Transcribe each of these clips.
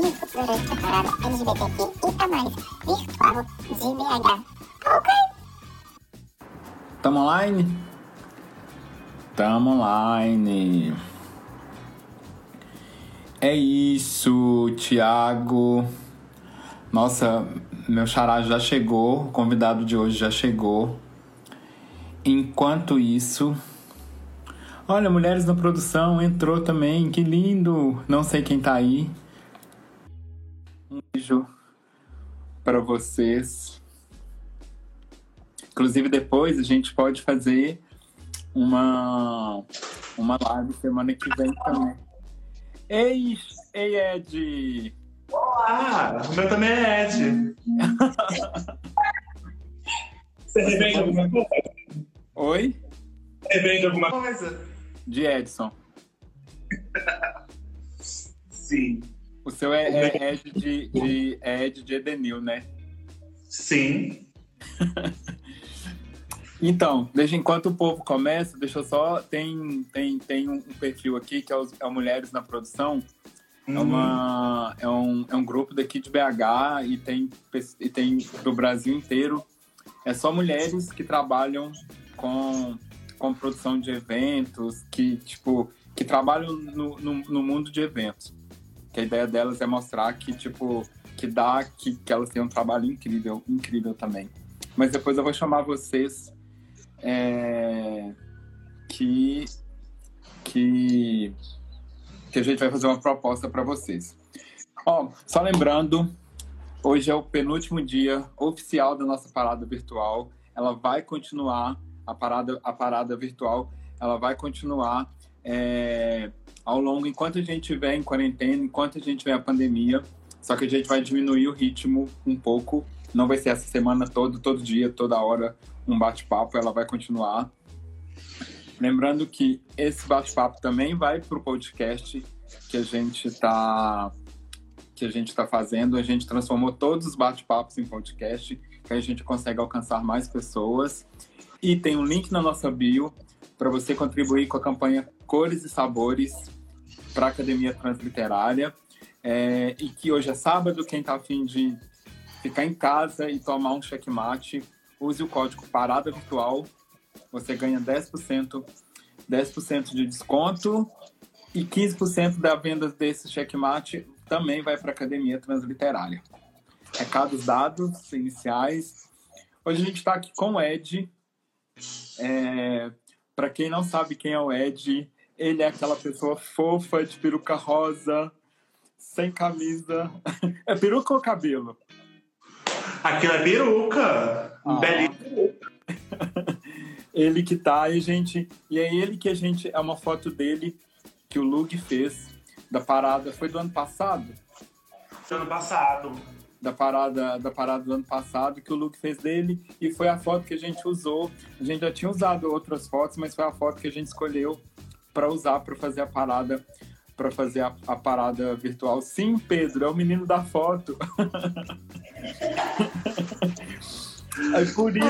virtual de BH. Ok? Tamo online? Tamo online. É isso, Thiago. Nossa, meu xará já chegou, o convidado de hoje já chegou. Enquanto isso, olha, Mulheres na Produção entrou também, que lindo! Não sei quem tá aí. Um beijo para vocês. Inclusive, depois a gente pode fazer uma, uma live semana que vem também. Ei, ei, Ed! Olá! O meu também é Ed. Você revende alguma coisa? Oi? Revende alguma coisa? De Edson. Sim. O seu é, é Ed de, de, é Ed de Edenil, né? Sim. Então, desde enquanto o povo começa, deixa eu só. Tem, tem, tem um perfil aqui que é, os, é Mulheres na Produção. É, uma, é, um, é um grupo daqui de BH e tem, e tem do Brasil inteiro. É só mulheres que trabalham com, com produção de eventos, que, tipo, que trabalham no, no, no mundo de eventos. A ideia delas é mostrar que, tipo, que dá, que, que elas têm um trabalho incrível, incrível também. Mas depois eu vou chamar vocês é, que, que, que a gente vai fazer uma proposta para vocês. Ó, só lembrando, hoje é o penúltimo dia oficial da nossa parada virtual. Ela vai continuar, a parada, a parada virtual, ela vai continuar é, ao longo, enquanto a gente estiver em quarentena, enquanto a gente tiver a pandemia. Só que a gente vai diminuir o ritmo um pouco. Não vai ser essa semana toda, todo dia, toda hora, um bate-papo. Ela vai continuar. Lembrando que esse bate-papo também vai para o podcast que a gente está que a gente está fazendo. A gente transformou todos os bate-papos em podcast, que a gente consegue alcançar mais pessoas. E tem um link na nossa bio para você contribuir com a campanha Cores e Sabores para a Academia Transliterária. É, e que hoje é sábado, quem está afim de ficar em casa e tomar um checkmate, use o código Parada Virtual, você ganha 10%, 10% de desconto e 15% da venda desse checkmate também vai para a Academia Transliterária. Recados dados iniciais. Hoje a gente está aqui com o Ed. É, para quem não sabe quem é o Ed, ele é aquela pessoa fofa de peruca rosa, sem camisa. É peruca ou cabelo? Aquilo é peruca. Ah. Belíssimo. ele que tá aí, gente. E é ele que a gente. É uma foto dele que o Lug fez da parada. Foi do ano passado? Ano passado. Da parada, da parada do ano passado, que o Luke fez dele, e foi a foto que a gente usou. A gente já tinha usado outras fotos, mas foi a foto que a gente escolheu para usar para fazer a parada para fazer a, a, parada virtual. Sim, Pedro, é o menino da foto. Aí por isso.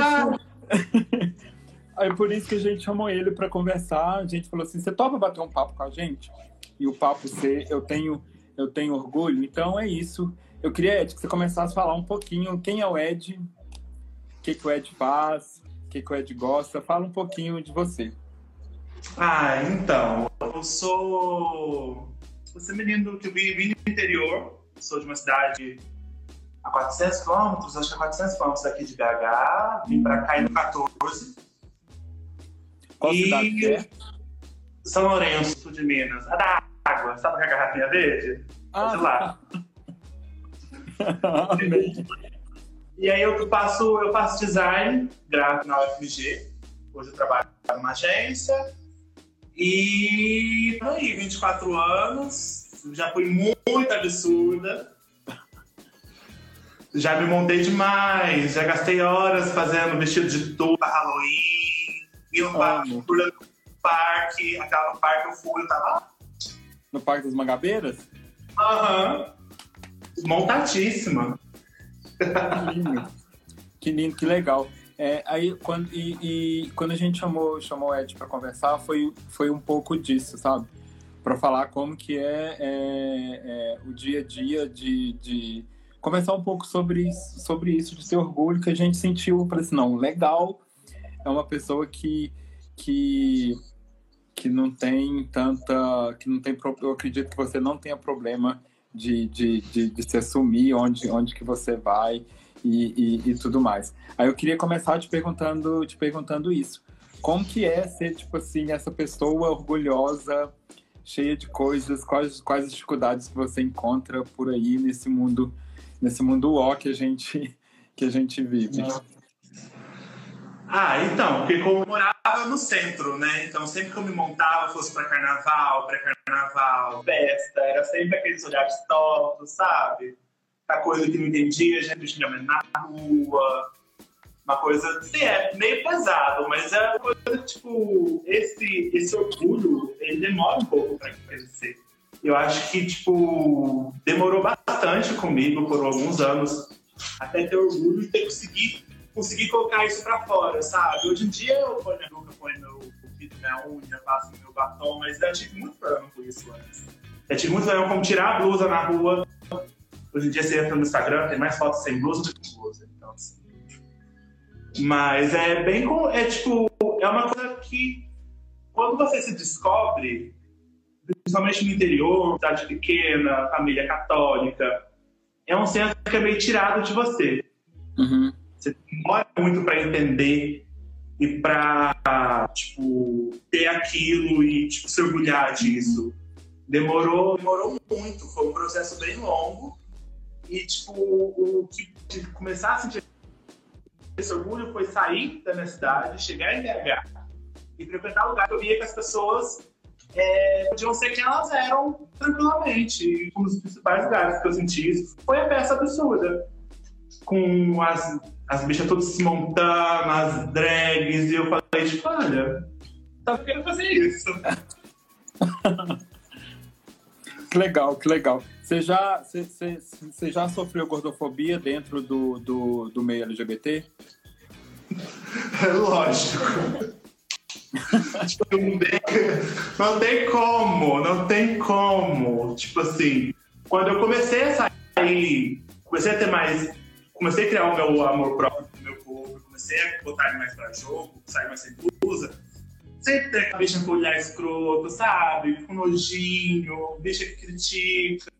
Aí por isso que a gente chamou ele para conversar. A gente falou assim: você topa bater um papo com a gente? E o papo ser, eu tenho, eu tenho orgulho. Então é isso. Eu queria, Ed, que você começasse a falar um pouquinho quem é o Ed, o que, que o Ed faz, o que, que o Ed gosta. Fala um pouquinho de você. Ah, então, eu sou. Você menino que eu vim no interior, sou de uma cidade a 400 quilômetros, acho que a 400 quilômetros daqui de BH, vim pra cá no 14. Qual e... cidade que é? São Lourenço de Minas. A da água, sabe a garrafinha verde? Ah, de lá. E aí eu faço, eu faço design gráfico na UFMG. Hoje eu trabalho numa agência. E aí, 24 anos, já fui muito absurda. Já me montei demais, já gastei horas fazendo vestido de touca, Halloween, pulando no parque, aquela parque eu fui, eu tava No Parque das Mangabeiras? aham, montadíssima. Que lindo. Que lindo, que legal. É, aí, quando, e, e quando a gente chamou, chamou o Ed para conversar, foi, foi um pouco disso, sabe? para falar como que é, é, é, o dia a dia de, de começar um pouco sobre sobre isso, de ter orgulho que a gente sentiu. Falei assim, não, legal, é uma pessoa que, que, que não tem tanta. que não tem. Eu acredito que você não tenha problema de, de, de, de se assumir onde, onde que você vai e, e, e, tudo mais. Aí eu queria começar te perguntando, te perguntando isso. Como que é ser, tipo assim, essa pessoa orgulhosa, cheia de coisas? Quais, quais as dificuldades que você encontra por aí nesse mundo, nesse mundo ó que a gente, que a gente vive? Ah, então, porque como eu morava no centro, né? Então, sempre que eu me montava, fosse para carnaval, pré-carnaval, festa, era sempre aqueles olhares tortos, sabe? A coisa que não entendia, gente xingamento na rua, uma coisa, assim, é meio pesado, mas é uma coisa, tipo, esse, esse orgulho, ele demora um pouco para crescer. Eu acho que, tipo, demorou bastante comigo por alguns anos até ter orgulho e ter conseguido conseguir colocar isso pra fora, sabe? Hoje em dia eu ponho minha boca, ponho meu pinto, minha unha, faço meu batom, mas eu tive muito problema com isso antes. Eu tive muito problema com tirar a blusa na rua. Hoje em dia você entra no Instagram, tem mais fotos sem blusa do que com blusa. Então, assim. Mas é bem. É tipo. É uma coisa que. Quando você se descobre, principalmente no interior, cidade pequena, família católica, é um senso que é meio tirado de você. Uhum. Você demora muito para entender e para tipo, ter aquilo e tipo, se orgulhar disso. Demorou, demorou muito, foi um processo bem longo. E tipo, o que começar a sentir esse orgulho foi sair da minha cidade, chegar em BH e frequentar lugar que eu via que as pessoas é, podiam ser quem elas eram tranquilamente. E um dos principais lugares que eu senti isso foi a peça absurda. Com as as bichas todas se montando, as drags, e eu falei, tipo, olha, tá querendo fazer isso. que legal, que legal. Você já, você, você, você já sofreu gordofobia dentro do, do, do meio LGBT? É lógico. tipo, não tem como, não tem como. Tipo assim, quando eu comecei a sair, comecei a ter mais comecei a criar o meu amor próprio meu corpo, comecei a botar ele mais pra jogo, sair mais sem blusa. Sempre tem aquela bicha com olhar escroto, sabe? Com nojinho, bicha que critica.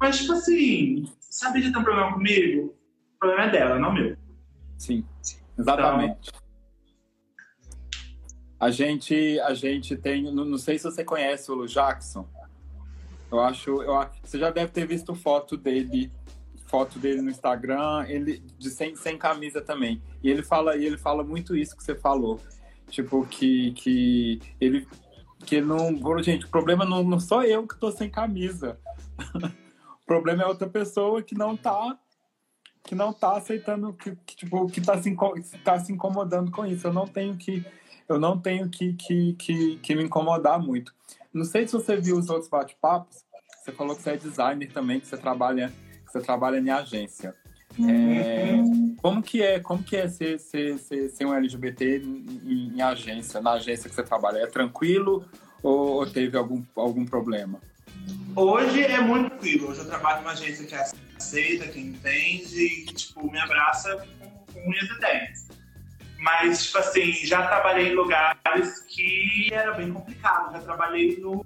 Mas, tipo assim, sabe que tem um problema comigo? O problema é dela, não meu. Sim, exatamente. Então, a gente, a gente tem, não sei se você conhece o Lu Jackson. Eu acho, eu você já deve ter visto foto dele foto dele no Instagram, ele de sem, sem camisa também. E ele fala, e ele fala muito isso que você falou. Tipo, que, que ele que não. Gente, o problema não, não sou eu que tô sem camisa. o problema é outra pessoa que não tá que não tá aceitando que, que tipo que tá se, tá se incomodando com isso. Eu não tenho que eu não tenho que, que, que, que me incomodar muito. Não sei se você viu os outros bate-papos. Você falou que você é designer também, que você trabalha você trabalha em agência. É, como que é, como que é ser, ser, ser, ser um LGBT em, em, agência, na agência que você trabalha? É tranquilo ou, ou, teve algum, algum problema? Hoje é muito tranquilo. Hoje eu trabalho numa agência que aceita, que entende e que, tipo, me abraça com, com unhas e dentes. Mas, tipo assim, já trabalhei em lugares que era bem complicado. Já trabalhei no,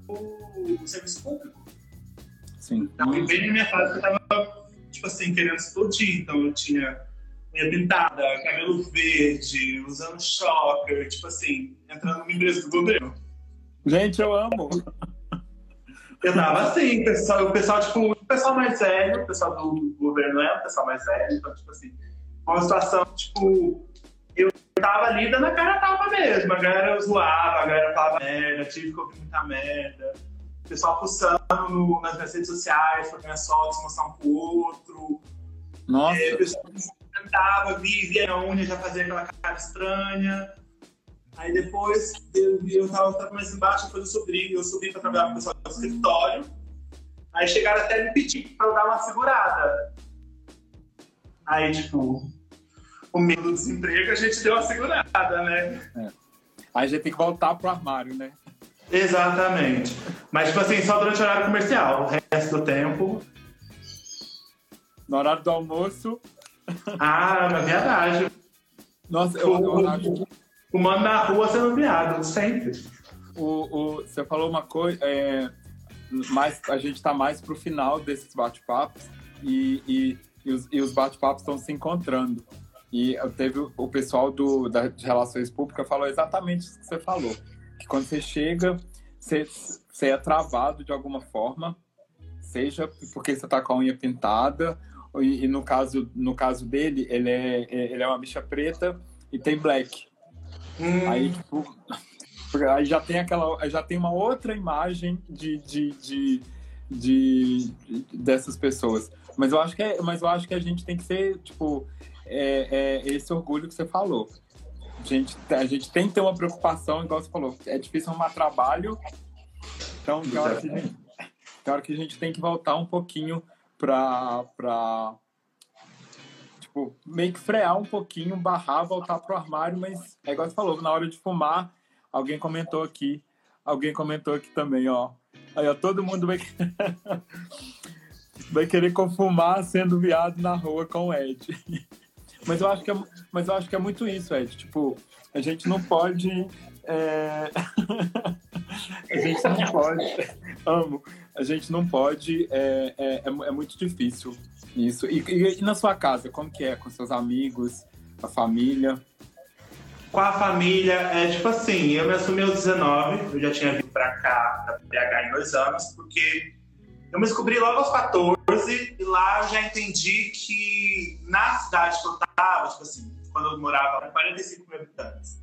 no serviço público. Sim. Então, bem na minha fase, eu tava, tipo assim, querendo explodir. Então, eu tinha unha pintada, cabelo verde, usando choker, tipo assim, entrando no empresa do governo. Gente, eu amo! Eu tava assim, o pessoal, o pessoal, tipo, o pessoal mais velho, o pessoal do governo é o pessoal mais velho, então, tipo assim, uma situação, tipo, eu tava ali dando a cara tava mesmo, a galera zoava, a galera falava merda, tive que ouvir muita merda pessoal postando no, nas redes sociais para ganhar fotos, mostrar um pro outro. Nossa. É, o pessoal cantava, via, via a unha, já fazia aquela cara estranha. Aí depois eu, eu tava, mais embaixo, depois eu subi, eu subi para trabalhar com o pessoal do escritório. Aí chegaram até me pedir para eu dar uma segurada. Aí, tipo, o medo do desemprego, a gente deu uma segurada, né? É. Aí a gente tem que voltar pro armário, né? Exatamente. Mas, tipo assim, só durante o horário comercial. O resto do tempo. No horário do almoço. Ah, na viadagem. Nossa, eu, acho. Fumando na rua sendo viado, sempre. O, o, você falou uma coisa. É, mais, a gente está mais pro final desses bate-papos e, e, e, os, e os bate-papos estão se encontrando. E teve o pessoal do, da, de Relações Públicas falou exatamente isso que você falou. Que quando você chega, você, você é travado de alguma forma, seja porque você está com a unha pintada, e, e, no, caso, no caso dele, ele é, ele é uma bicha preta e tem black. Hum. Aí, tipo, aí já tem aquela. Já tem uma outra imagem de, de, de, de, dessas pessoas. Mas eu acho que é, mas eu acho que a gente tem que ser, tipo, é, é esse orgulho que você falou. A gente, a gente tem que ter uma preocupação, igual você falou, é difícil arrumar trabalho. Então, tem hora, que a gente, tem hora que a gente tem que voltar um pouquinho para para tipo, meio que frear um pouquinho, barrar, voltar pro armário, mas é igual você falou, na hora de fumar, alguém comentou aqui, alguém comentou aqui também, ó. Aí, ó, todo mundo vai, vai querer confumar sendo viado na rua com o Ed. Mas eu acho que é, mas eu acho que é muito isso, Ed. Tipo, a gente não pode. É... a gente não pode. Amo. A gente não pode. É, é, é, é muito difícil isso. E, e, e, na sua casa, como que é? Com seus amigos, a família? Com a família, é tipo assim, eu me assumi aos 19, eu já tinha vindo pra cá, pra BH em dois anos, porque eu me descobri logo aos 14 e lá eu já entendi que na cidade que eu tava, tipo assim, quando eu morava com 45 mil habitantes,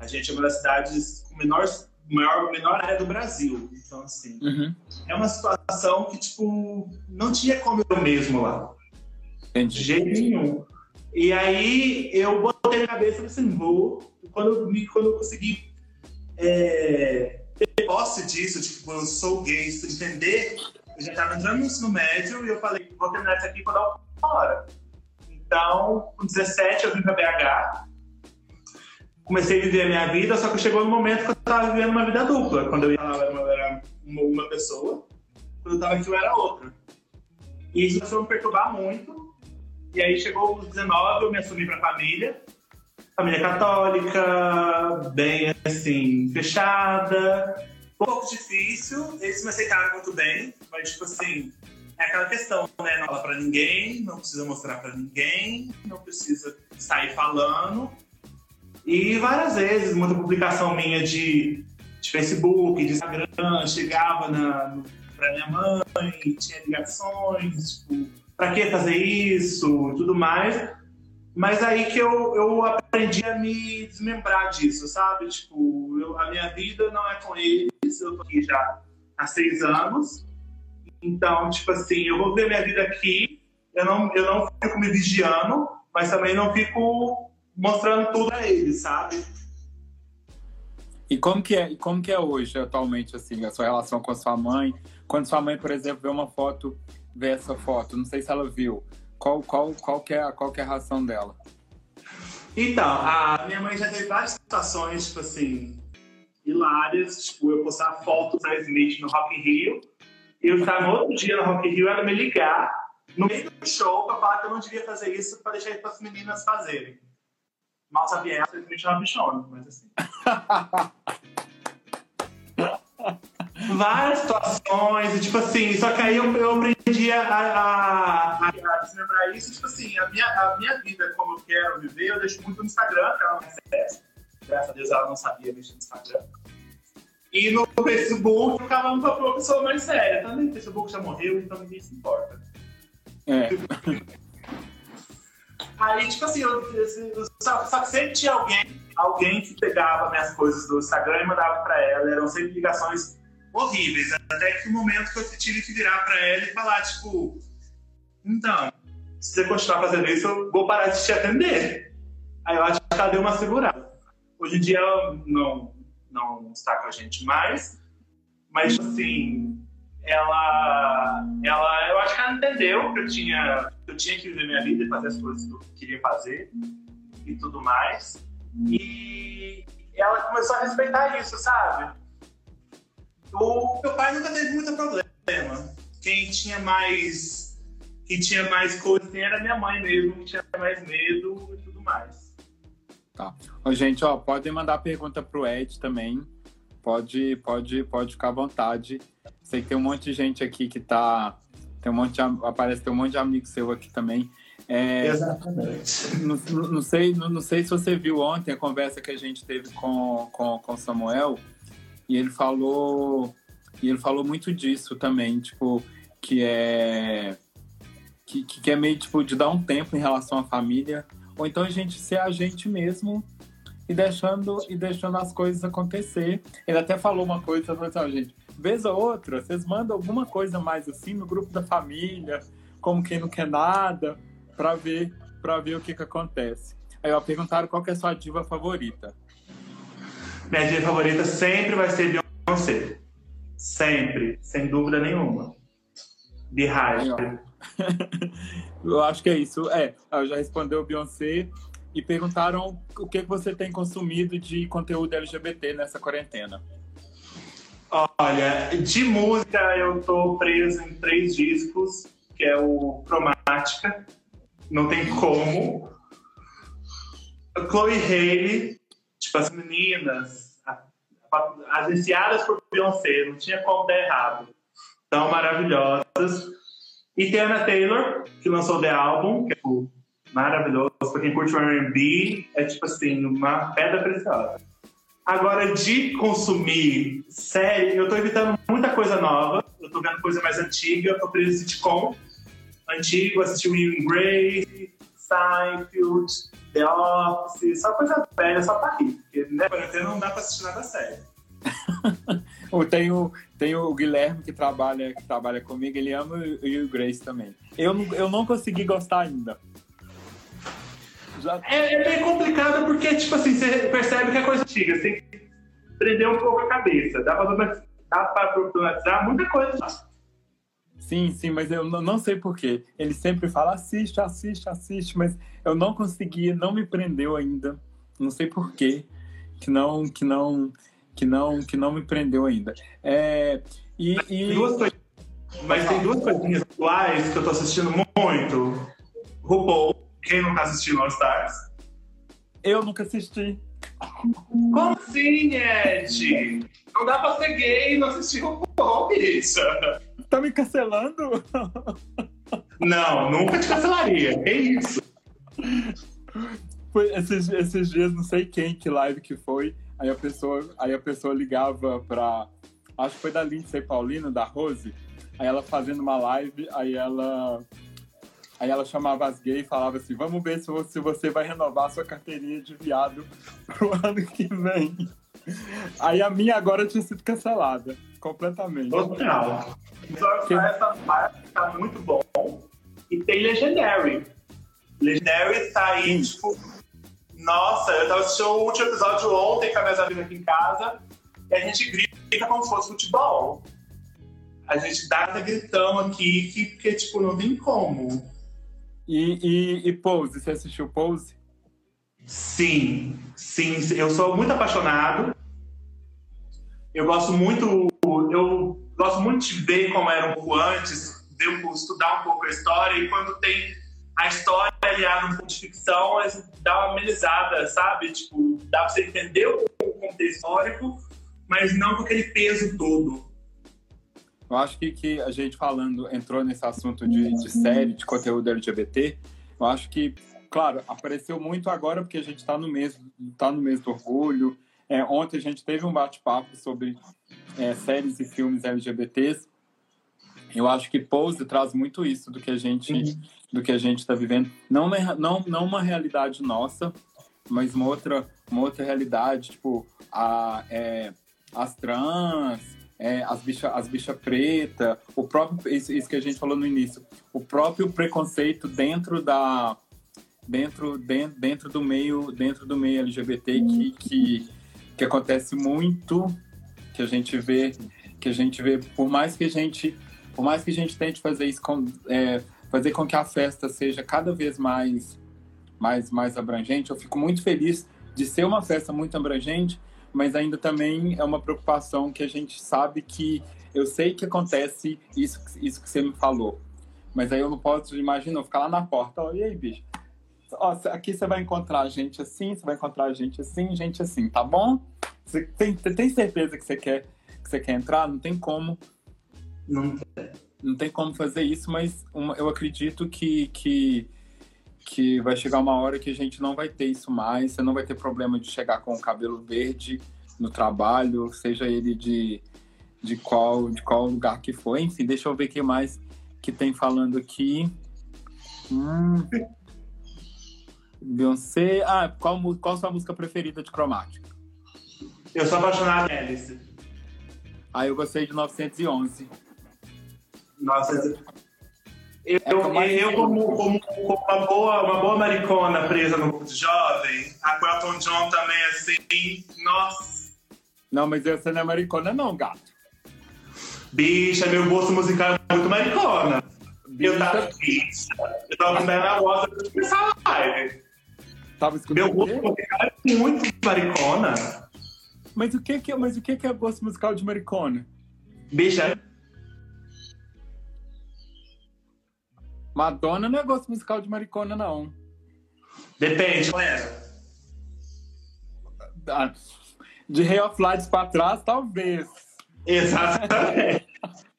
a gente é uma das cidades com menor, maior, menor área do Brasil. Então, assim, uhum. é uma situação que, tipo, não tinha como eu mesmo lá. Entendi. De jeito nenhum. E aí eu botei na cabeça assim, vou. Quando, quando eu consegui é, ter posse disso, tipo, eu sou gay, entender, eu já estava entrando no ensino médio e eu falei, vou terminar isso aqui para dar uma hora. Então, com 17 eu vim para BH, comecei a viver a minha vida, só que chegou no momento que eu estava vivendo uma vida dupla. Quando eu ia lá, eu era uma, uma pessoa, quando eu estava aqui eu era outra. E isso começou a me perturbar muito, e aí chegou os 19, eu me assumi para a família. Família católica, bem assim, fechada. Um pouco difícil, eles me aceitaram muito bem, mas tipo assim, é aquela questão, né? Não fala pra ninguém, não precisa mostrar pra ninguém, não precisa sair falando. E várias vezes, muita publicação minha de, de Facebook, de Instagram, chegava na, pra minha mãe, tinha ligações, tipo, para que fazer isso, tudo mais. Mas aí que eu, eu aprendi a me desmembrar disso, sabe? Tipo, eu, a minha vida não é com eles, eu tô aqui já há seis anos. Então, tipo assim, eu vou ver minha vida aqui, eu não, eu não fico me vigiando, mas também não fico mostrando tudo a eles, sabe? E como que é, como que é hoje, atualmente, assim, a sua relação com a sua mãe? Quando sua mãe, por exemplo, vê uma foto ver essa foto? Não sei se ela viu. Qual, qual, qual, que, é, qual que é a reação dela? Então, a minha mãe já teve várias situações, tipo assim, hilárias. Tipo, eu postar fotos da Smith no Rock in Rio. E eu estar no outro dia no Rock in Rio, ela me ligar no meio do show pra falar que eu não devia fazer isso pra deixar as meninas fazerem. Mal sabia ela, simplesmente uma bichona, mas assim. várias situações, e, tipo assim, só que aí eu, eu aprendi a, a, a, isso, tipo assim, a minha, a minha vida como eu quero viver, eu deixo muito no Instagram, que ela não acessa. Graças a Deus ela não sabia mexer no Instagram. E no Facebook, cada um pra uma pessoa mais séria. Também tá? o Facebook já morreu, então ninguém se importa. É. Aí, tipo assim, eu, eu, só, só que sempre tinha alguém, alguém que pegava minhas coisas do Instagram e mandava pra ela. Eram sempre ligações horríveis. Até que o momento que eu tive que virar para ela e falar, tipo, então, se você continuar fazendo isso, eu vou parar de te atender. Aí eu acho que ela deu uma segurada. Hoje em dia ela não, não está com a gente mais, mas assim, ela, ela, eu acho que ela entendeu que eu tinha, eu tinha que viver minha vida e fazer as coisas que eu queria fazer e tudo mais. E ela começou a respeitar isso, sabe? O meu pai nunca teve muito problema. Quem tinha mais. Quem tinha mais coisa assim, era minha mãe mesmo, que tinha mais medo e tudo mais. Tá. Ô, gente, ó, podem mandar pergunta pro Ed também. Pode, pode, pode ficar à vontade. Sei que tem um monte de gente aqui que tá. Tem um monte de, aparece tem um monte de amigo seu aqui também. É, Exatamente. não, não sei, não, não sei se você viu ontem a conversa que a gente teve com com, com Samuel e ele falou e ele falou muito disso também, tipo que é que, que é meio tipo de dar um tempo em relação à família ou então a gente ser a gente mesmo e deixando e deixando as coisas acontecer. Ele até falou uma coisa, falou assim, ó, gente, vez ou outra, vocês mandam alguma coisa mais assim no grupo da família, como quem não quer nada, para ver para ver o que que acontece. Aí eu perguntaram qual que é a sua diva favorita. Minha diva favorita sempre vai ser Beyoncé. Sempre, sem dúvida nenhuma. Aí, ó. eu acho que é isso. É, ela já respondeu Beyoncé e perguntaram o que você tem consumido de conteúdo LGBT nessa quarentena. Olha, de música eu tô preso em três discos, que é o Cromática, não tem como. Chloe Haley, tipo, as meninas agenciadas por Beyoncé, não tinha como dar errado. Tão maravilhosas. E tem a Anna Taylor, que lançou The Album, que é tipo, maravilhoso. Pra quem curte o R&B, é tipo assim, uma pedra preciosa. Agora, de consumir série, eu tô evitando muita coisa nova. Eu tô vendo coisa mais antiga, eu tô preso em sitcom antigo, assisti Will and Grace, Seinfeld, The Office, só coisa velha, só pra rir. Porque, né, quarentena não dá pra assistir nada sério. Tem o, tem o Guilherme que trabalha, que trabalha comigo, ele ama o, e o Grace também. Eu não, eu não consegui gostar ainda. Já, É, é bem complicado porque, tipo assim, você percebe que é coisa antiga, você tem que prender um pouco a cabeça. Dá pra, dá pra problematizar muita coisa. Sim, sim, mas eu não, sei porquê. Ele sempre fala, assiste, assiste, assiste, mas eu não consegui, não me prendeu ainda. Não sei porquê que não, que não, que não, que não me prendeu ainda. É, e, e duas. Mas tem duas coisinhas atuais que eu tô assistindo muito. RuPaul, quem não tá assistindo All Stars? eu nunca assisti. Como assim, Ed? Não dá pra ser gay e não assistir RuPaul, bicha. Tá me cancelando? Não, nunca te cancelaria. Que isso? Foi esses, esses dias, não sei quem, que live que foi. Aí a pessoa, aí a pessoa ligava pra. Acho que foi da Lindsay Paulino, da Rose. Aí ela fazendo uma live, aí ela. Aí ela chamava as gays e falava assim: vamos ver se você, se você vai renovar a sua carteirinha de viado pro ano que vem. Aí a minha agora tinha sido cancelada. Completamente. Total. Então, essa parte tá muito bom. E tem Legendary. Legendary tá aí, tipo. Nossa, eu tava assistindo o último episódio ontem com a minha amiga aqui em casa. E a gente grita como se fosse futebol. A gente dá essa gritão aqui que, que tipo, não tem como. E, e, e Pose, você assistiu Pose? Sim, sim, eu sou muito apaixonado. Eu gosto muito, eu gosto muito de ver como era um pouco antes, de eu estudar um pouco a história e quando tem a história aliada pouco de ficção, dá uma amenizada, sabe? Tipo, dá pra você entender o contexto histórico, mas não com aquele peso todo. Eu acho que, que a gente falando, entrou nesse assunto de, de série, de conteúdo LGBT, eu acho que, claro, apareceu muito agora porque a gente está no mês, tá no mês do orgulho. É, ontem a gente teve um bate-papo sobre é, séries e filmes LGBTs. Eu acho que Pose traz muito isso do que a gente do que a gente está vivendo. Não, uma- não, não uma realidade nossa, mas uma outra, uma outra realidade, tipo, a, é, as trans, é, as bichas as bicha preta, o próprio, isso, isso que a gente falou no início, o próprio preconceito dentro da dentro, dentro, dentro do meio dentro do meio LGBT que, que, que acontece muito, que a gente vê que a gente vê, por mais que a gente por mais que a gente tente fazer isso com, é, fazer com que a festa seja cada vez mais mais mais abrangente, eu fico muito feliz de ser uma festa muito abrangente, mas ainda também é uma preocupação que a gente sabe que eu sei que acontece isso, isso que você me falou, mas aí eu não posso imaginar, ficar lá na porta, ó, e aí, bicho? Ó, aqui você vai encontrar gente assim, você vai encontrar gente assim, gente assim, tá bom? Você tem, você tem certeza que você quer que você quer entrar? Não tem como. Não tem. Não tem como fazer isso, mas uma, eu acredito que, que, que vai chegar uma hora que a gente não vai ter isso mais. Você não vai ter problema de chegar com o cabelo verde no trabalho, seja ele de, de, qual, de qual lugar que for. Enfim, deixa eu ver o que mais que tem falando aqui. Hum. Beyoncé. Ah, qual, qual a sua música preferida de Chromatic? Eu sou apaixonado por Alice. Ah, eu gostei de 911. Nossa, eu, é eu, eu como, como, como, uma, boa, uma boa maricona presa no grupo de jovem, a Quelton John também, assim, nossa. Não, mas você não é maricona não, gato. Bicha, meu gosto musical é muito maricona. Bicha. Eu tava, bicha, eu tava com na voz pra começar a live. Tava escutando Meu gosto musical é muito maricona. Mas o que que, mas o que que é gosto musical de maricona? Bicha, Madonna não é gosto musical de maricona, não. Depende, é. De Ray of Lights pra trás, talvez. Exatamente.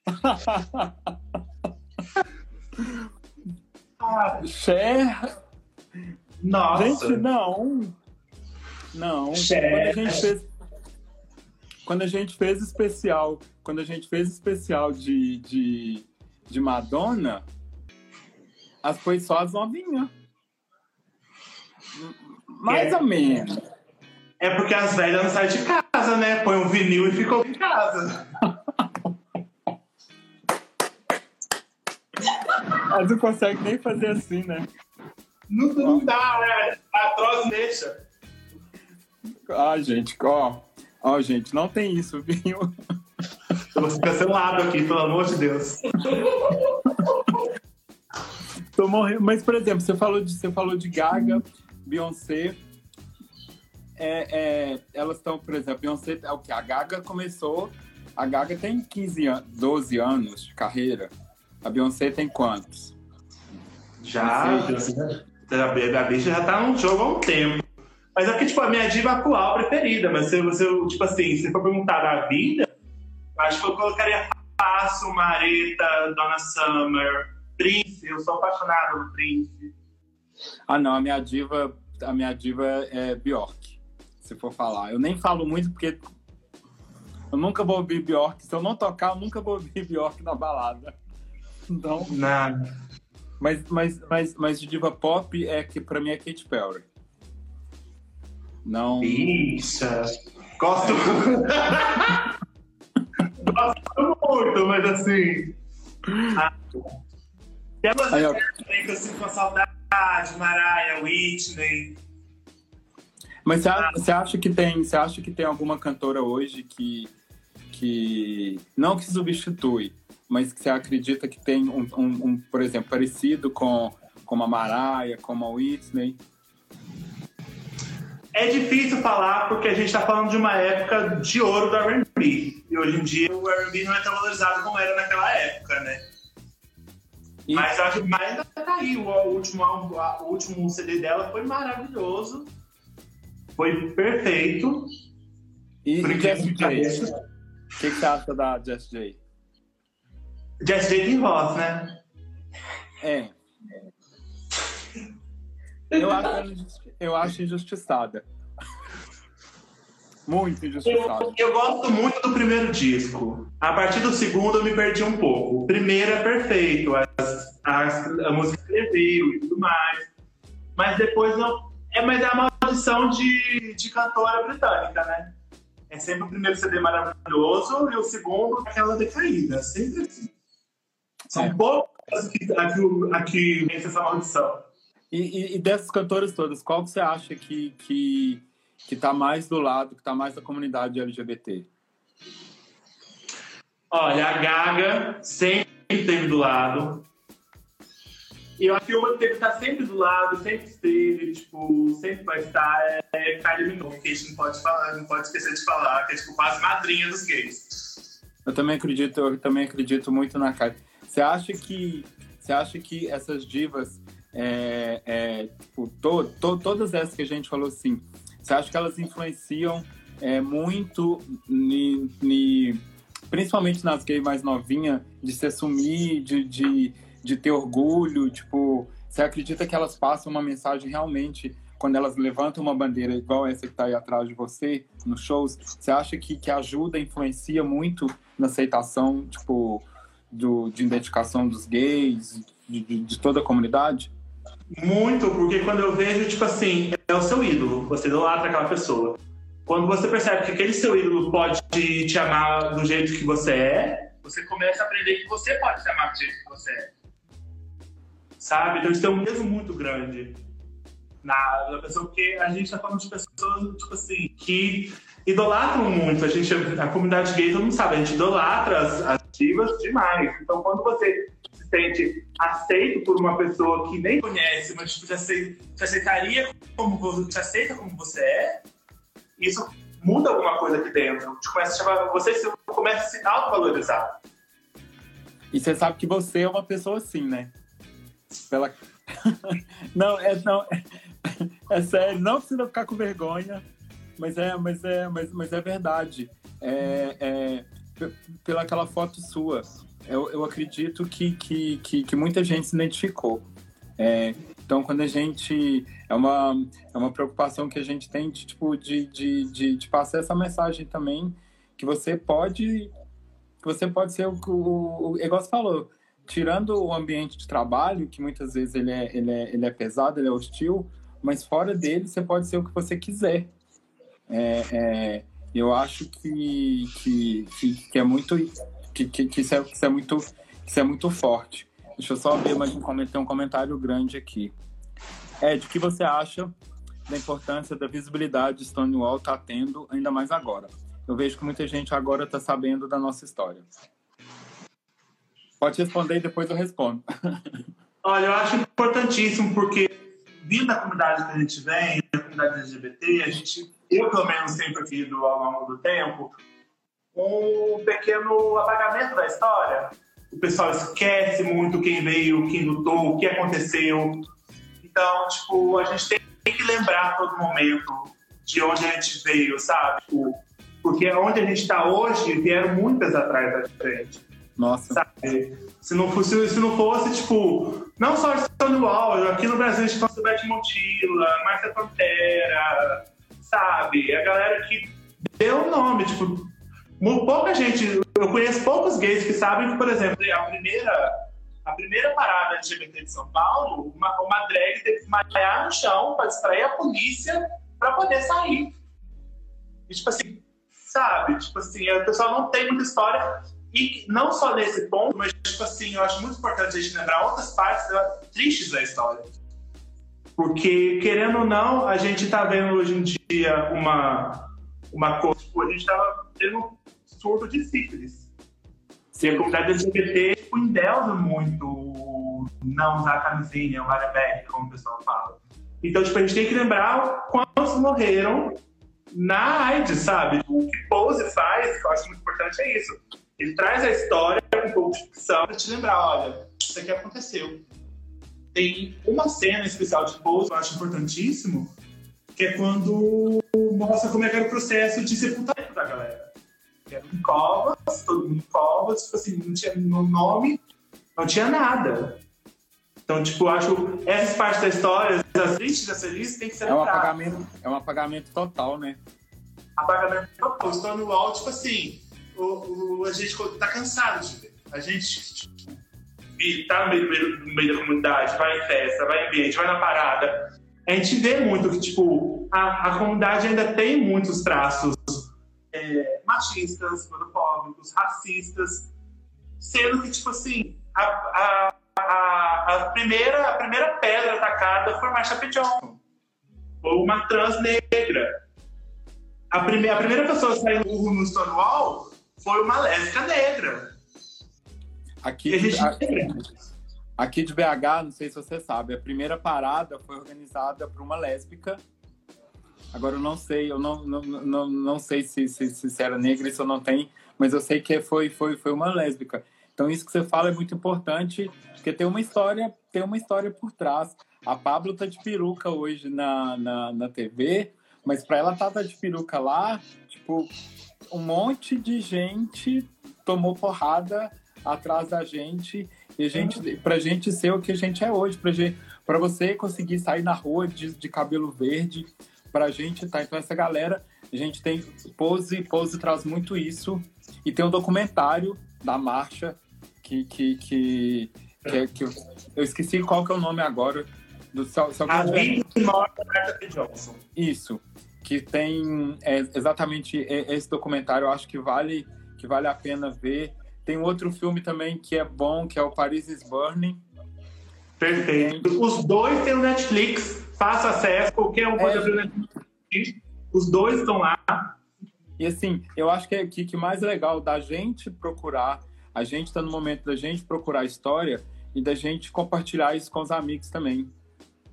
Cher. Nossa. Gente, não. Não. Cher. Quando a gente fez. Quando a gente fez especial. Quando a gente fez especial de, de, de Madonna, as foi só as novinhas. Mais É. ou menos. É porque as velhas não saem de casa, né? Põe um vinil e ficam em casa. Elas não conseguem nem fazer assim, né? Não, não dá, né? A troça deixa. Ah, gente, ó. Ó, gente, não tem isso, viu? Eu vou ser cancelado aqui, pelo amor de Deus. Tô morrendo. Mas, por exemplo, você falou de, você falou de Gaga, Beyoncé. É, é, elas estão, por exemplo, Beyoncé é o que? A Gaga começou. A Gaga tem 15 anos, 12 anos de carreira. A Beyoncé tem quantos? Já, já a bicha já tá no jogo há um tempo. Mas é porque, tipo, a minha diva atual preferida. Mas se você, tipo assim, se for perguntar da vida, acho que eu colocaria Passo, Mareta, Donna Summer, Prince. Eu sou apaixonado no Prince. Ah, não, a minha diva, a minha diva é Bjork, se for falar. Eu nem falo muito porque eu nunca vou ouvir Bjork. Se eu não tocar, eu nunca vou ouvir Bjork na balada. Então, Nada. mas, mas, mas, mas de diva pop é que pra mim é Katy Perry. Não. Bicha. Gosto. Gosto muito, mas assim. Ah. A Aí, ó. música que eu sinto com saudade, Mariah, Whitney. Mas você a- você acha que tem, você acha que tem alguma cantora hoje que que não que substitui, mas que você acredita que tem um, um- um, por exemplo, parecido com como a Mariah, como a Whitney? É difícil falar porque a gente está falando de uma época de ouro do R&B. E hoje em dia o R&B não é tão valorizado como era naquela época, né? E- Mas acho que mas ainda tá aí. O, último, o último CD dela foi maravilhoso. Foi perfeito. E, e que J? O que, que você acha da Jessie J? Jess J tem voz, né? É. Eu acho, injusti- eu acho injustiçada. Muito injustiçada. Eu, eu gosto muito do primeiro disco. A partir do segundo eu me perdi um pouco. O primeiro é perfeito, as, as- a música escreveu e tudo mais. Mas depois não. É, mas é a maldição de, de cantora britânica, né? É sempre o primeiro CD maravilhoso e o segundo aquela decaída. Sempre assim. São É. poucas que, a que, a que vence essa maldição. E, e- e dessas cantoras todas, qual que você acha que, que, que tá mais do lado, que tá mais da comunidade LGBT? Olha, a Gaga sempre esteve do lado. E eu acho que uma que deve estar sempre do lado, sempre esteve, tipo, sempre vai estar, é Kylie Minogue, que a gente não pode falar, não pode esquecer de falar, que é tipo quase madrinha dos gays. Eu também acredito, eu também acredito muito na Kylie. Você acha que, você acha que essas divas, é, é, tipo, to, to, todas essas que a gente falou assim, você acha que elas influenciam é, muito, ni, ni, principalmente nas gays mais novinhas, de se assumir, de, de de ter orgulho, tipo, você acredita que elas passam uma mensagem realmente quando elas levantam uma bandeira igual essa que está aí atrás de você nos shows? Você acha que, que ajuda, influencia muito na aceitação, tipo, do, de identificação dos gays, de, de, de toda a comunidade? Muito, porque quando eu vejo, tipo assim, é o seu ídolo, você idolatra aquela pessoa. Quando você percebe que aquele seu ídolo pode te amar do jeito que você é, você começa a aprender que você pode se amar do jeito que você é sabe? Então isso tem um peso muito grande na, na pessoa, porque a gente está falando de pessoas, tipo assim, que idolatram muito. A gente, a comunidade gay, todo mundo sabe, a gente idolatra as, as divas demais. Então, quando você sente aceito por uma pessoa que nem conhece, mas tipo, te, aceita, te aceitaria como você, aceita como você é, isso muda alguma coisa aqui dentro. Te começa a chamar, você começa a se autovalorizar. E você sabe que você é uma pessoa assim, né? Pela... não, é, não, é, sério, não precisa ficar com vergonha, mas é, mas é, mas, mas é verdade. É, é, pela aquela foto sua, eu, eu acredito que, que, que, que, muita gente se identificou. É, então, quando a gente. É uma, é uma preocupação que a gente tem de, tipo, de, de, de, de passar essa mensagem também, que você pode. Que você pode ser o, o, o você falou, tirando o ambiente de trabalho, que muitas vezes ele é, ele é, ele é pesado, ele é hostil, mas fora dele você pode ser o que você quiser. É, é, eu acho que, que, que, que é muito que, que, que, isso é, que, isso é muito isso é muito forte. Deixa eu só ver mais um comentário, um comentário grande aqui. Ed, o que você acha da importância da visibilidade Stonewall está tendo, ainda mais agora? Eu vejo que muita gente agora está sabendo da nossa história. Pode responder e depois eu respondo. Olha, eu acho importantíssimo porque vindo da comunidade que a gente vem, da comunidade LGBT, a gente, eu pelo menos sempre visto ao longo do tempo, um pequeno apagamento da história. O pessoal esquece muito quem veio, quem lutou, o que aconteceu. Então, tipo, a gente tem que lembrar a todo momento de onde a gente veio, sabe? Tipo, porque onde a gente está hoje vieram muitas atrás da gente. Nossa. Sabe? Se não fosse, se não fosse tipo, não só Stonewall, aqui no Brasil a gente tem Beth Montilla, Márcia Pantera, sabe? A galera que deu o nome, tipo, pouca gente, eu conheço poucos gays que sabem que, por exemplo, a primeira, a primeira parada LGBT de São Paulo, uma, uma drag teve que malhar no chão para distrair a polícia para poder sair. E, tipo assim, sabe? Tipo assim, o pessoal não tem muita história. E não só nesse ponto, mas, tipo assim, eu acho muito importante a gente lembrar outras partes tristes da história. Porque, querendo ou não, a gente tá vendo hoje em dia uma, uma coisa, tipo, a gente tava tendo surto de sífilis. E a comunidade LGBT tipo, endeusa muito não usar camisinha, o bareback, como o pessoal fala. Então, tipo, a gente tem que lembrar quantos morreram na AIDS, sabe? O que Pose faz, que eu acho muito importante, é isso ele traz a história com um pouco de ficção para te lembrar, olha, isso aqui aconteceu. Tem uma cena especial de Pose que eu acho importantíssimo, que é quando mostra como é que era o processo de sepultamento da galera. Em covas, todo mundo em covas, tipo assim, não tinha nome, não tinha nada. Então, tipo, acho essas partes da história, as tristes da feliz, tem que ser é um apagamento É um apagamento total, né? Apagamento total. Estou no alto, tipo assim, o, o, a gente tá cansado de ver. A gente tipo, tá no meio, no meio, da comunidade, vai em festa, vai em ambiente, vai na parada. A gente vê muito que, tipo, a, a comunidade ainda tem muitos traços machistas, homofóbicos, racistas, sendo que, tipo assim, a, a, a, a, primeira, a primeira pedra atacada foi Marsha P. Johnson, ou uma trans negra. A, prime, a primeira pessoa a sair no, no Stonewall foi uma lésbica negra. Aqui, a, Aqui de BH, não sei se você sabe, a primeira parada foi organizada por uma lésbica. Agora eu não sei, eu não, não, não, não sei se, se, se era negra, isso eu não tenho, mas eu sei que foi, foi, foi uma lésbica. Então isso que você fala é muito importante, porque tem uma história, tem uma história por trás. A Pablo tá de peruca hoje na, na, na TV, mas para ela estar tá de peruca lá, tipo, um monte de gente tomou porrada atrás da gente e a gente pra gente ser o que a gente é hoje, pra, gente, pra você conseguir sair na rua de, de cabelo verde, pra gente, tá? Então essa galera, a gente tem Pose, Pose traz muito isso e tem um documentário da marcha que que, que, que, que eu esqueci qual que é o nome agora do se, se a Johnson. Isso, que tem é, exatamente esse documentário, eu acho que vale que vale a pena ver tem outro filme também que é bom, que é o Paris is Burning. Perfeito. Os dois têm o Netflix. Faça acesso. Qualquer um pode é... abrir o Netflix. Os dois estão lá. E assim, eu acho que, que, que mais legal da gente procurar, a gente está no momento da gente procurar a história e da gente compartilhar isso com os amigos também,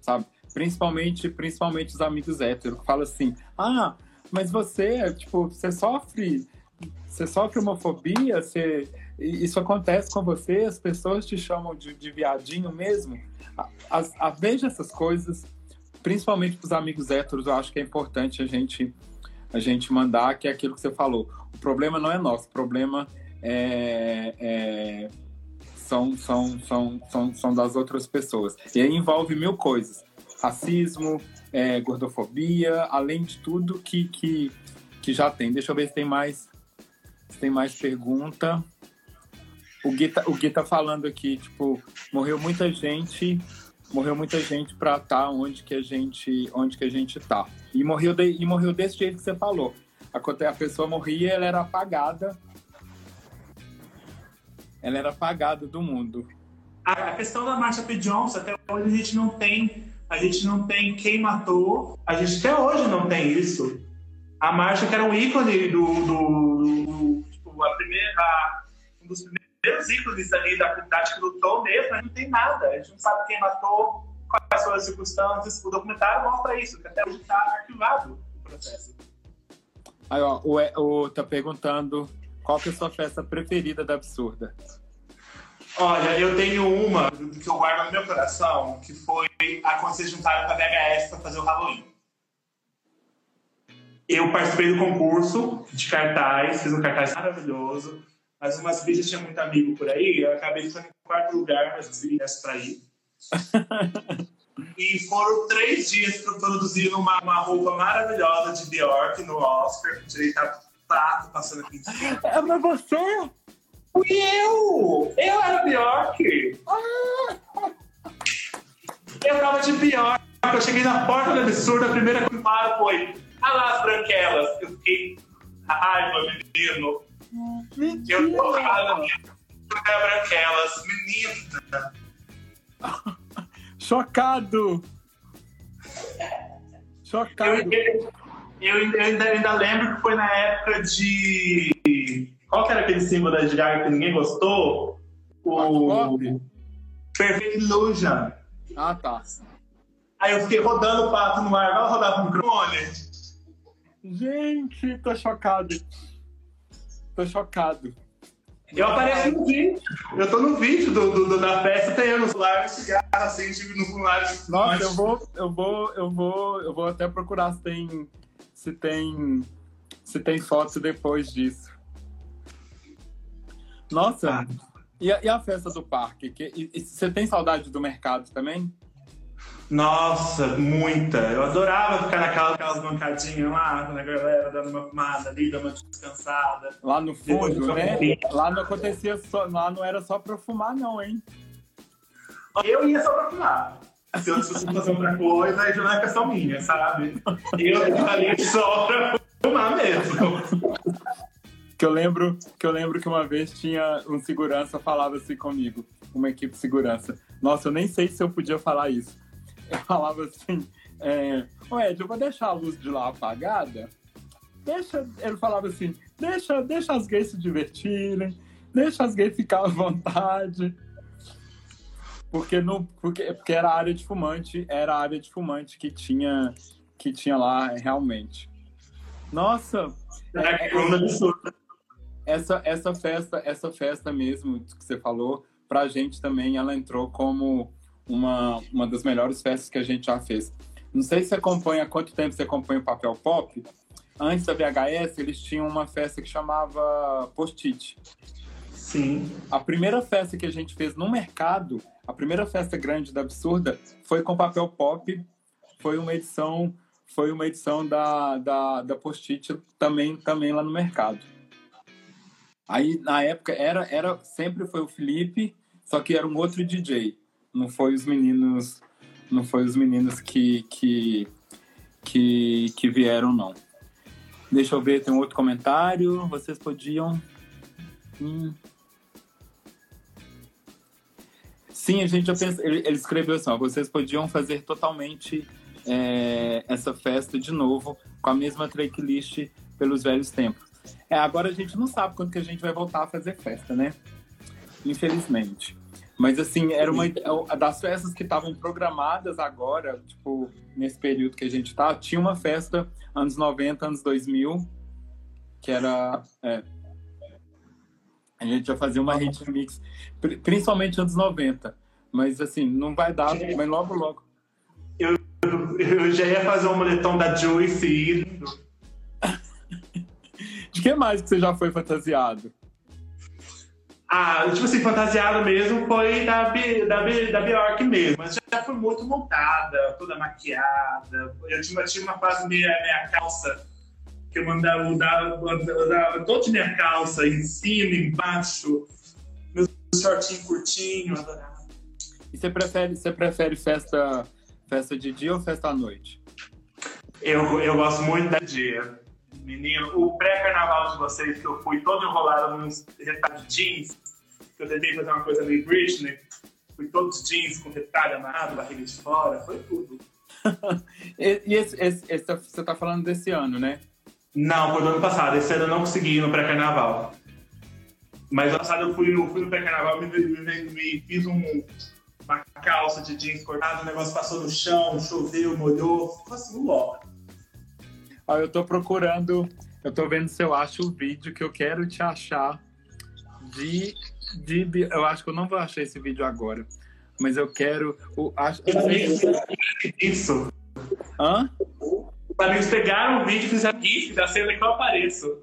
sabe? Principalmente, principalmente os amigos héteros, que falam assim, ah, mas você, tipo, você sofre você sofre homofobia, você, isso acontece com você, as pessoas te chamam de, de viadinho mesmo. A, a, veja essas coisas, principalmente para os amigos héteros, eu acho que é importante a gente, a gente mandar, que é aquilo que você falou. O problema não é nosso, o problema é, é, são, são, são, são, são das outras pessoas. E aí envolve mil coisas. Racismo, é, gordofobia, além de tudo que, que, que já tem. Deixa eu ver se tem mais tem mais pergunta. O Gui, tá, o Gui tá falando aqui, tipo, morreu muita gente, morreu muita gente para estar tá onde que a gente, onde que a gente tá. E morreu de, e morreu desse jeito que você falou. A, a pessoa morria, ela era apagada. Ela era apagada do mundo. A, a questão da Marcia P. Johnson, até hoje a gente não tem, a gente não tem quem matou. A gente até hoje não tem isso. A Marcia que era um ícone do, do, do a primeira, um dos primeiros ícones ali da comunidade que lutou mesmo, a gente não tem nada. A gente não sabe quem matou, quais foram as circunstâncias. O documentário mostra isso, que até hoje está arquivado o processo. Aí, ó, o, o tá perguntando qual que é a sua festa preferida da Absurda? Olha, eu tenho uma que eu guardo no meu coração, que foi a quando vocês juntaram com a VHS para fazer o Halloween. Eu participei do concurso de cartaz, fiz um cartaz maravilhoso, mas umas vezes tinha muito amigo por aí, eu acabei ficando em quarto lugar, mas consegui essa pra ir. e foram três dias para produzir uma, uma roupa maravilhosa de Bjork no Oscar, direito a prato passando aqui em cima. É, mas você? Fui eu! Eu era Bjork! Ah. Eu tava de Bjork, eu cheguei na porta do absurdo, a primeira coisa que me foi ah lá as branquelas. Eu fiquei. Ai, meu menino. Mentira. Eu tô ralo. branquelas. Menina. Chocado. Chocado. Eu, eu, ainda, ainda, lembro que foi na época de. Qual que era aquele símbolo da Gaga que ninguém gostou? O. Perfect Illusion. Ah, tá. Aí eu fiquei rodando o pato no ar. Vai rodar pro microfone? Gente, tô chocado. Tô chocado. Eu apareço no vídeo. Eu tô no vídeo do, do, do da festa, tem no celular, cigarro, assim, tipo, no celular. Nossa, mas... eu vou, eu vou, eu vou, eu vou até procurar se tem, se tem, se tem fotos depois disso. Nossa, ah. e, a, e, a, festa do parque? Que, e, e, você tem saudade do mercado também? Nossa, muita. Eu adorava ficar naquelas, naquelas bancadinhas lá, com a galera dando uma fumada ali, dando uma descansada. Lá no fundo, né? Lá não acontecia só, lá não era só pra fumar, não, hein? Eu ia só pra fumar. Se eu fosse fazer outra coisa, aí já não é questão minha, sabe? Eu ali só pra fumar mesmo. Que eu lembro que eu lembro que uma vez tinha um segurança falava assim comigo, uma equipe de segurança. Nossa, eu nem sei se eu podia falar isso eu falava assim, é, Ed, eu vou deixar a luz de lá apagada. Deixa, ele falava assim, deixa, deixa as gays se divertirem, deixa as gays ficar à vontade. Porque, no, porque, porque era a área de fumante, era a área de fumante que tinha, que tinha lá realmente. Nossa! É, é. Essa, essa festa, essa festa mesmo que você falou, pra gente também, ela entrou como uma, uma das melhores festas que a gente já fez. Não sei se você acompanha, há quanto tempo você acompanha o Papel Pop. Antes da VHS, eles tinham uma festa que chamava Post-it. Sim. A primeira festa que a gente fez no mercado, a primeira festa grande da Absurda, foi com Papel Pop. Foi uma edição, foi uma edição da, da, da Post-it também, também lá no mercado. Aí, na época, era, era sempre foi o Felipe, só que era um outro DJ. Não foi os meninos, não foi os meninos que, que, que, que vieram, não. Deixa eu ver, tem outro comentário. Vocês podiam. Hum. Sim, a gente já pensa. Ele, ele escreveu assim: ó, vocês podiam fazer totalmente é, essa festa de novo com a mesma tracklist pelos velhos tempos. É, agora a gente não sabe quando que a gente vai voltar a fazer festa, né? Infelizmente. Mas assim, era uma das festas que estavam programadas agora, tipo, nesse período que a gente tá, tinha uma festa anos 90, anos 2000, que era é, a gente ia fazer uma hit mix, principalmente anos 90. Mas assim, não vai dar, mas logo logo. Eu, eu já ia fazer um moletom da Joyce De que mais que você já foi fantasiado? Ah, tipo assim, fantasiado mesmo foi da, da, da Bjork mesmo. Mas já foi muito montada, toda maquiada. Eu tinha, tinha uma fase meia, meia calça, que eu mandava, usava, usava toda minha calça, em cima, embaixo, meu shortinho curtinho, adorava. E você prefere, você prefere festa, festa de dia ou festa à noite? Eu, eu gosto muito da dia. Menino, o pré-carnaval de vocês, que eu fui todo enrolado nos retalhos de jeans, que eu tentei fazer uma coisa meio Britney, fui todos jeans com retalho amarrado, barriga de fora, foi tudo. e esse, esse, esse, você tá falando desse ano, né? Não, foi do ano passado. Esse ano eu não consegui ir no pré-carnaval. Mas ano passado eu fui no, fui no pré-carnaval, me, me, me, fiz um, uma calça de jeans cortada, o negócio passou no chão, choveu, molhou, ficou assim, louco. Ó, eu tô procurando, eu tô vendo se eu acho o vídeo que eu quero te achar de, de. Eu acho que eu não vou achar esse vídeo agora. Mas eu quero. O, acho, Isso. Hã? Os amigos pegaram o vídeo e fizeram GIF da cena que eu apareço.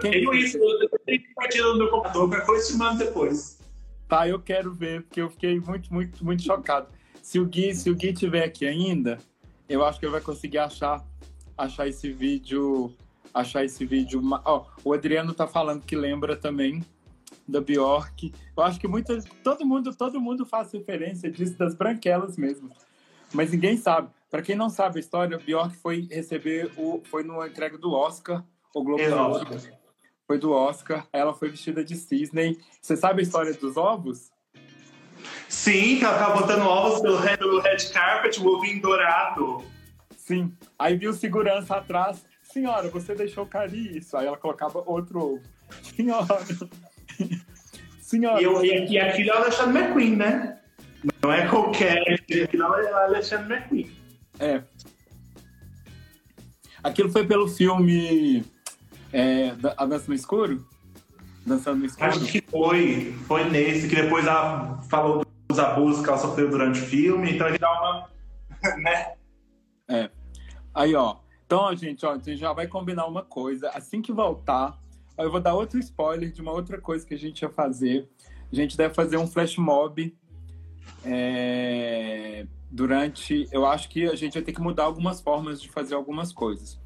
Quem eu tenho isso, eu tenho que partir no meu computador, qualquer coisa te mando depois. Tá, eu quero ver, porque eu fiquei muito, muito, muito chocado. Se o Gui, se o Gui tiver aqui ainda, eu acho que ele vai conseguir achar achar esse vídeo. Achar esse vídeo. Ó, o Adriano tá falando que lembra também da Bjork. Eu acho que muita, todo mundo, todo mundo faz referência disso das branquelas mesmo. Mas ninguém sabe. Para quem não sabe a história, a Bjork foi receber o foi numa entrega do Oscar, o Globo de Ouro. Foi do Oscar. Ela foi vestida de cisne. Você sabe a história dos ovos? Sim, que ela tava botando ovos pelo red, pelo red carpet, o ovinho dourado. Sim. Aí viu segurança atrás. Senhora, você deixou cair isso. Aí ela colocava outro ovo. Senhora. Senhora. E, eu, e, e aquilo é o Alexandre McQueen, né? Não é qualquer. Aquilo é o Alexandre McQueen. É. Aquilo foi pelo filme é, A Dança no Escuro? Dançando no Escuro? Acho que foi. Foi nesse, que depois ela falou dos abusos que ela sofreu durante o filme. Então ele dá uma. né? É. Aí, ó. Então, gente, ó, a gente já vai combinar uma coisa. Assim que voltar, eu vou dar outro spoiler de uma outra coisa que a gente ia fazer. A gente deve fazer um flash mob é, durante. Eu acho que a gente vai ter que mudar algumas formas de fazer algumas coisas.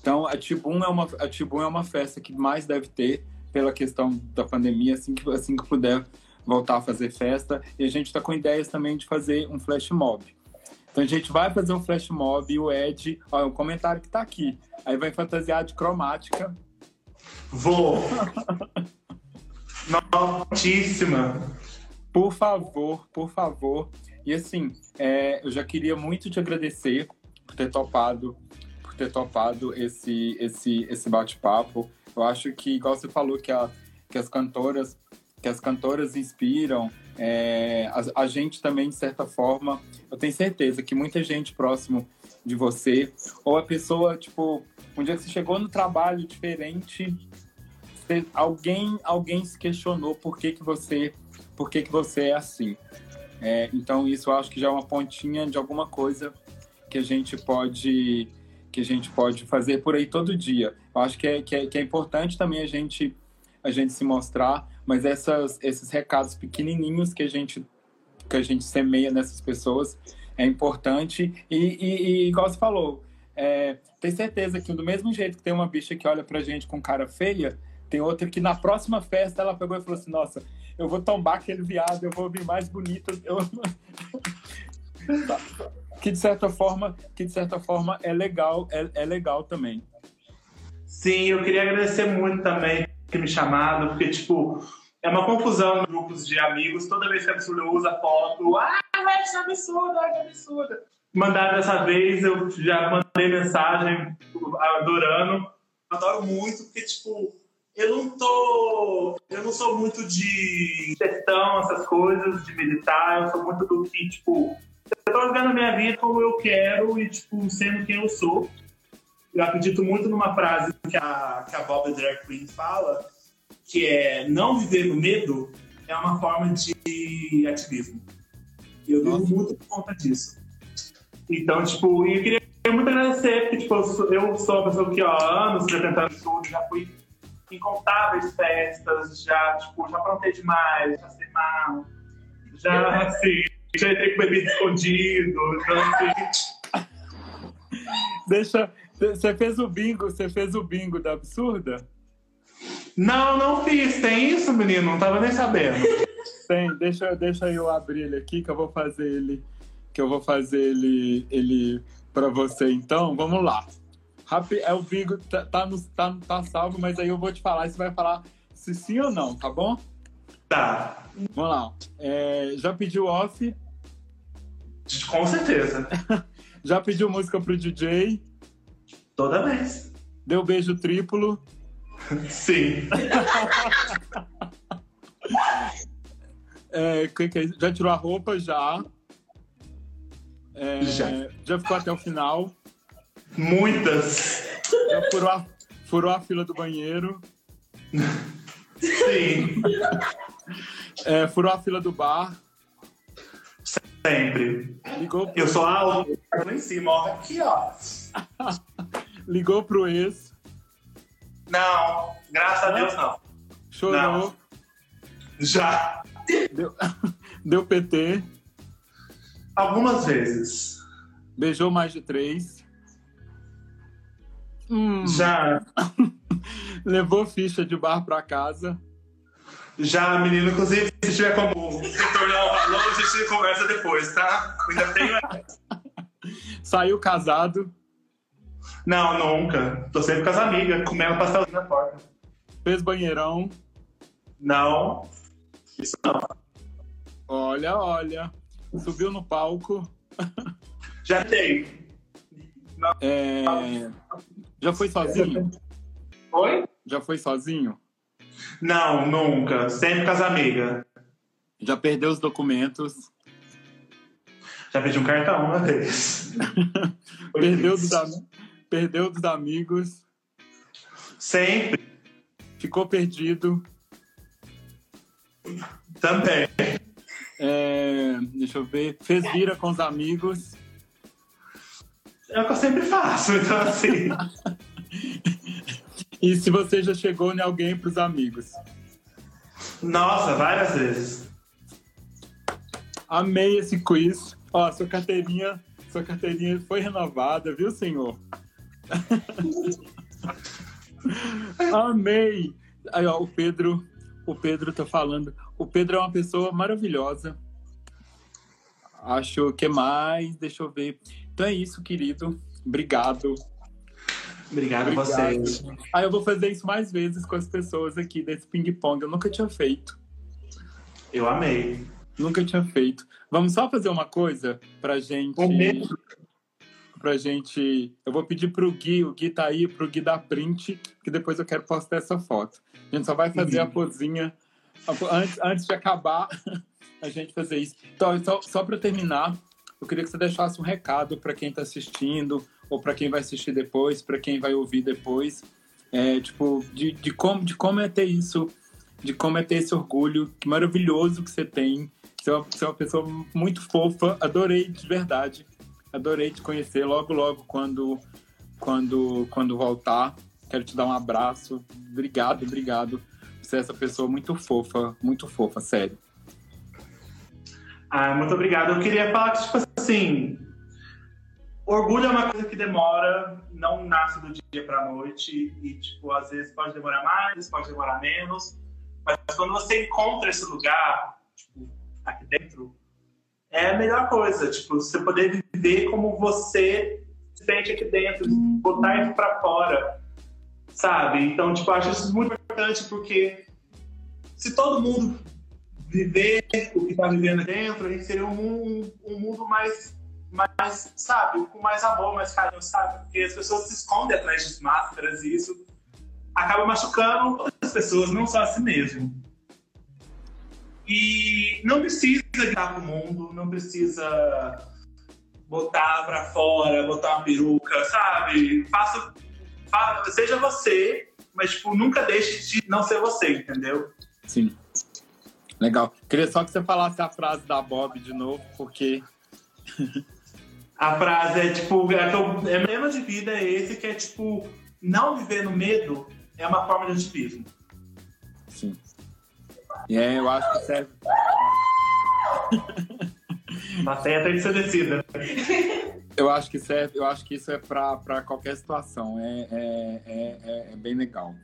Então, a Tibum é uma, a Tibum é uma festa que mais deve ter pela questão da pandemia, assim que, assim que puder voltar a fazer festa. E a gente está com ideias também de fazer um flash mob. Então a gente vai fazer um flash mob e o Ed, ó, o comentário que tá aqui. Aí vai fantasiar de cromática. Vou! Notíssima! Por favor, por favor. E assim, é, eu já queria muito te agradecer por ter topado, por ter topado esse, esse, esse bate-papo. Eu acho que, igual você falou, que, a, que as cantoras que as cantoras inspiram, É, a, a, gente também, de certa forma, eu tenho certeza que muita gente próximo de você, ou a pessoa, tipo, um dia que você chegou no trabalho diferente, você, alguém, alguém se questionou por que, que você por que, que você é assim. É, então, isso eu acho que já é uma pontinha de alguma coisa que a gente pode que a gente pode fazer por aí todo dia. Eu acho que é, que é, que é importante também a gente a gente se mostrar, mas essas, esses recados pequenininhos que a gente que a gente semeia nessas pessoas é importante e, e, e igual você falou, é, tem certeza que do mesmo jeito que tem uma bicha que olha pra gente com cara feia, tem outra que na próxima festa ela pegou e falou assim, nossa, eu vou tombar aquele viado, eu vou vir mais bonito. Eu... que de certa forma, que de certa forma é legal, é, é legal também. Sim, eu queria agradecer muito também me chamado, porque tipo é uma confusão nos grupos de amigos. Toda vez que a absurda usa foto, ah, é absurda, é absurda. Mandar dessa vez, eu já mandei mensagem adorando. Adoro muito, porque, tipo, eu não tô. Eu não sou muito de gestão, essas coisas, de meditar. Eu sou muito do que, tipo, eu tô a minha vida como eu quero e, tipo, sendo quem eu sou. Eu acredito muito numa frase que a, que a Bob Drag Queen fala, que é não viver no medo é uma forma de ativismo. E eu vivo muito por conta disso. Então, tipo, eu queria muito agradecer, porque, tipo, eu sou, eu sou uma pessoa que, ó, há anos já tentando tudo, já fui incontáveis festas, já, tipo, já aprontei demais, já sei mal, já, assim, já entrei com bebida escondido, então, assim... Deixa... Você fez o bingo, você fez o bingo da absurda? Não, não fiz. Tem isso, menino? Não tava nem sabendo. Tem, deixa, deixa eu abrir ele aqui que eu vou fazer ele. Que eu vou fazer ele, ele para você então. Vamos lá. É o bingo, tá, tá, no, tá, tá salvo, mas aí eu vou te falar e você vai falar se sim ou não, tá bom? Tá. Vamos lá. É, já pediu off? Com certeza. já pediu música pro DJ? Toda vez. Deu beijo triplo? Sim. é, é já tirou a roupa? Já. É, já. Já ficou até o final? Muitas. Já furou a, furou a fila do banheiro? Sim. É, furou a fila do bar? Sempre. Ligou pro... Eu sou alto, lá em cima, ó. Aqui, ó. Ligou pro ex? Não, graças a Deus não. Chorou? Não. Já. Deu, deu PT? Algumas vezes. Beijou mais de três? Hum. Já. Levou ficha de bar pra casa? Já, menino. Inclusive, se tiver como retornar o valor, a gente conversa depois, tá? ainda tenho. Saiu casado? Não, nunca. Tô sempre com as amigas, comendo pastelzinho na porta. Fez banheirão? Não. Isso não. Olha, olha. Subiu no palco? Já tem. É... Já foi sozinho? Oi? Já foi sozinho? Não, nunca. Sempre com as amigas. Já perdeu os documentos? Já pedi um cartão uma vez. perdeu, dos am... perdeu dos amigos? Sempre. Ficou perdido? Também. É... Deixa eu ver. Fez vira com os amigos? É o que eu sempre faço, então assim. e se você já chegou em alguém para os amigos? Nossa, várias vezes. Amei esse quiz. Ó, sua carteirinha, sua carteirinha foi renovada, viu, senhor? Amei. Aí, ó, o Pedro, o Pedro tá falando. O Pedro é uma pessoa maravilhosa. Acho que mais, deixa eu ver. Então é isso, querido. Obrigado. Obrigado, a vocês. Ah, eu vou fazer isso mais vezes com as pessoas aqui desse ping-pong. Eu nunca tinha feito. Eu amei. Nunca tinha feito. Vamos só fazer uma coisa pra gente. Pra gente. Eu vou pedir pro Gui, o Gui tá aí, pro Gui dar print, que depois eu quero postar essa foto. A gente só vai fazer a pozinha antes, antes de acabar, a gente fazer isso. Então, só, só para terminar, eu queria que você deixasse um recado para quem está assistindo, ou para quem vai assistir depois, para quem vai ouvir depois, é, tipo, de, de, como, de como é ter isso, de como é ter esse orgulho que maravilhoso que você tem. Você é, uma, você é uma pessoa muito fofa, adorei de verdade, adorei te conhecer logo, logo quando, quando, quando voltar. Quero te dar um abraço. Obrigado, obrigado. Você é essa pessoa muito fofa, muito fofa, sério. Ah, muito obrigado. Eu queria falar que, tipo assim, orgulho é uma coisa que demora, não nasce do dia para noite e, tipo, às vezes pode demorar mais, pode demorar menos, mas quando você encontra esse lugar, tipo, aqui dentro, é a melhor coisa, tipo, você poder viver como você se sente aqui dentro, botar isso para fora, sabe? Então, tipo, acho isso muito importante porque se todo mundo viver o que está vivendo dentro, a gente seria um, um mundo mais, mais, sabe, com mais amor, mais carinho, sabe? Porque as pessoas se escondem atrás de máscaras e isso acaba machucando outras pessoas, não só a si mesmo. E não precisa gritar pro mundo, não precisa botar pra fora, botar uma peruca, sabe? Faça, faça, seja você, mas tipo, nunca deixe de não ser você, entendeu? Sim. Legal. Queria só que você falasse a frase da Bob de novo, porque. a frase é tipo, é, que é lema de vida é esse que é tipo, não viver no medo é uma forma de ativismo. Sim. E é, eu acho que serve. A senha tem que ser descida. Eu acho que serve, eu acho que isso é para qualquer situação. É, é, é, é, bem legal.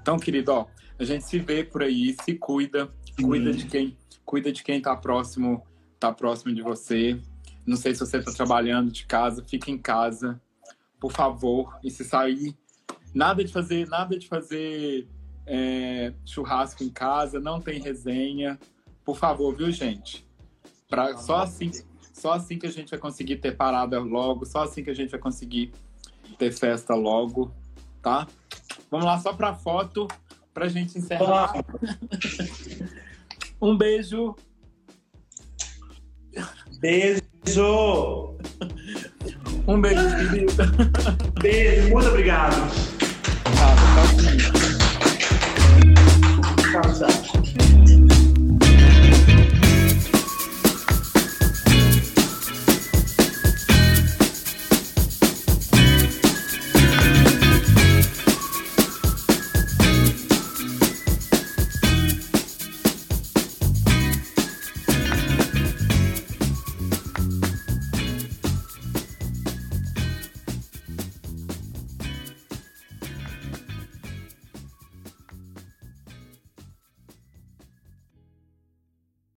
Então, querido, ó, a gente se vê por aí, se cuida, cuida de quem, cuida de quem tá próximo, tá próximo de você. Não sei se você está trabalhando de casa, fica em casa, por favor. E se sair, nada de fazer, nada de fazer é, churrasco em casa, não tem resenha, por favor, viu, gente? Pra, só assim, só assim que a gente vai conseguir ter parada logo, só assim que a gente vai conseguir ter festa logo, tá? Vamos lá só para foto pra gente encerrar. um beijo. Beijo! Um beijo, querida. Beijo, muito obrigado. Tá, tá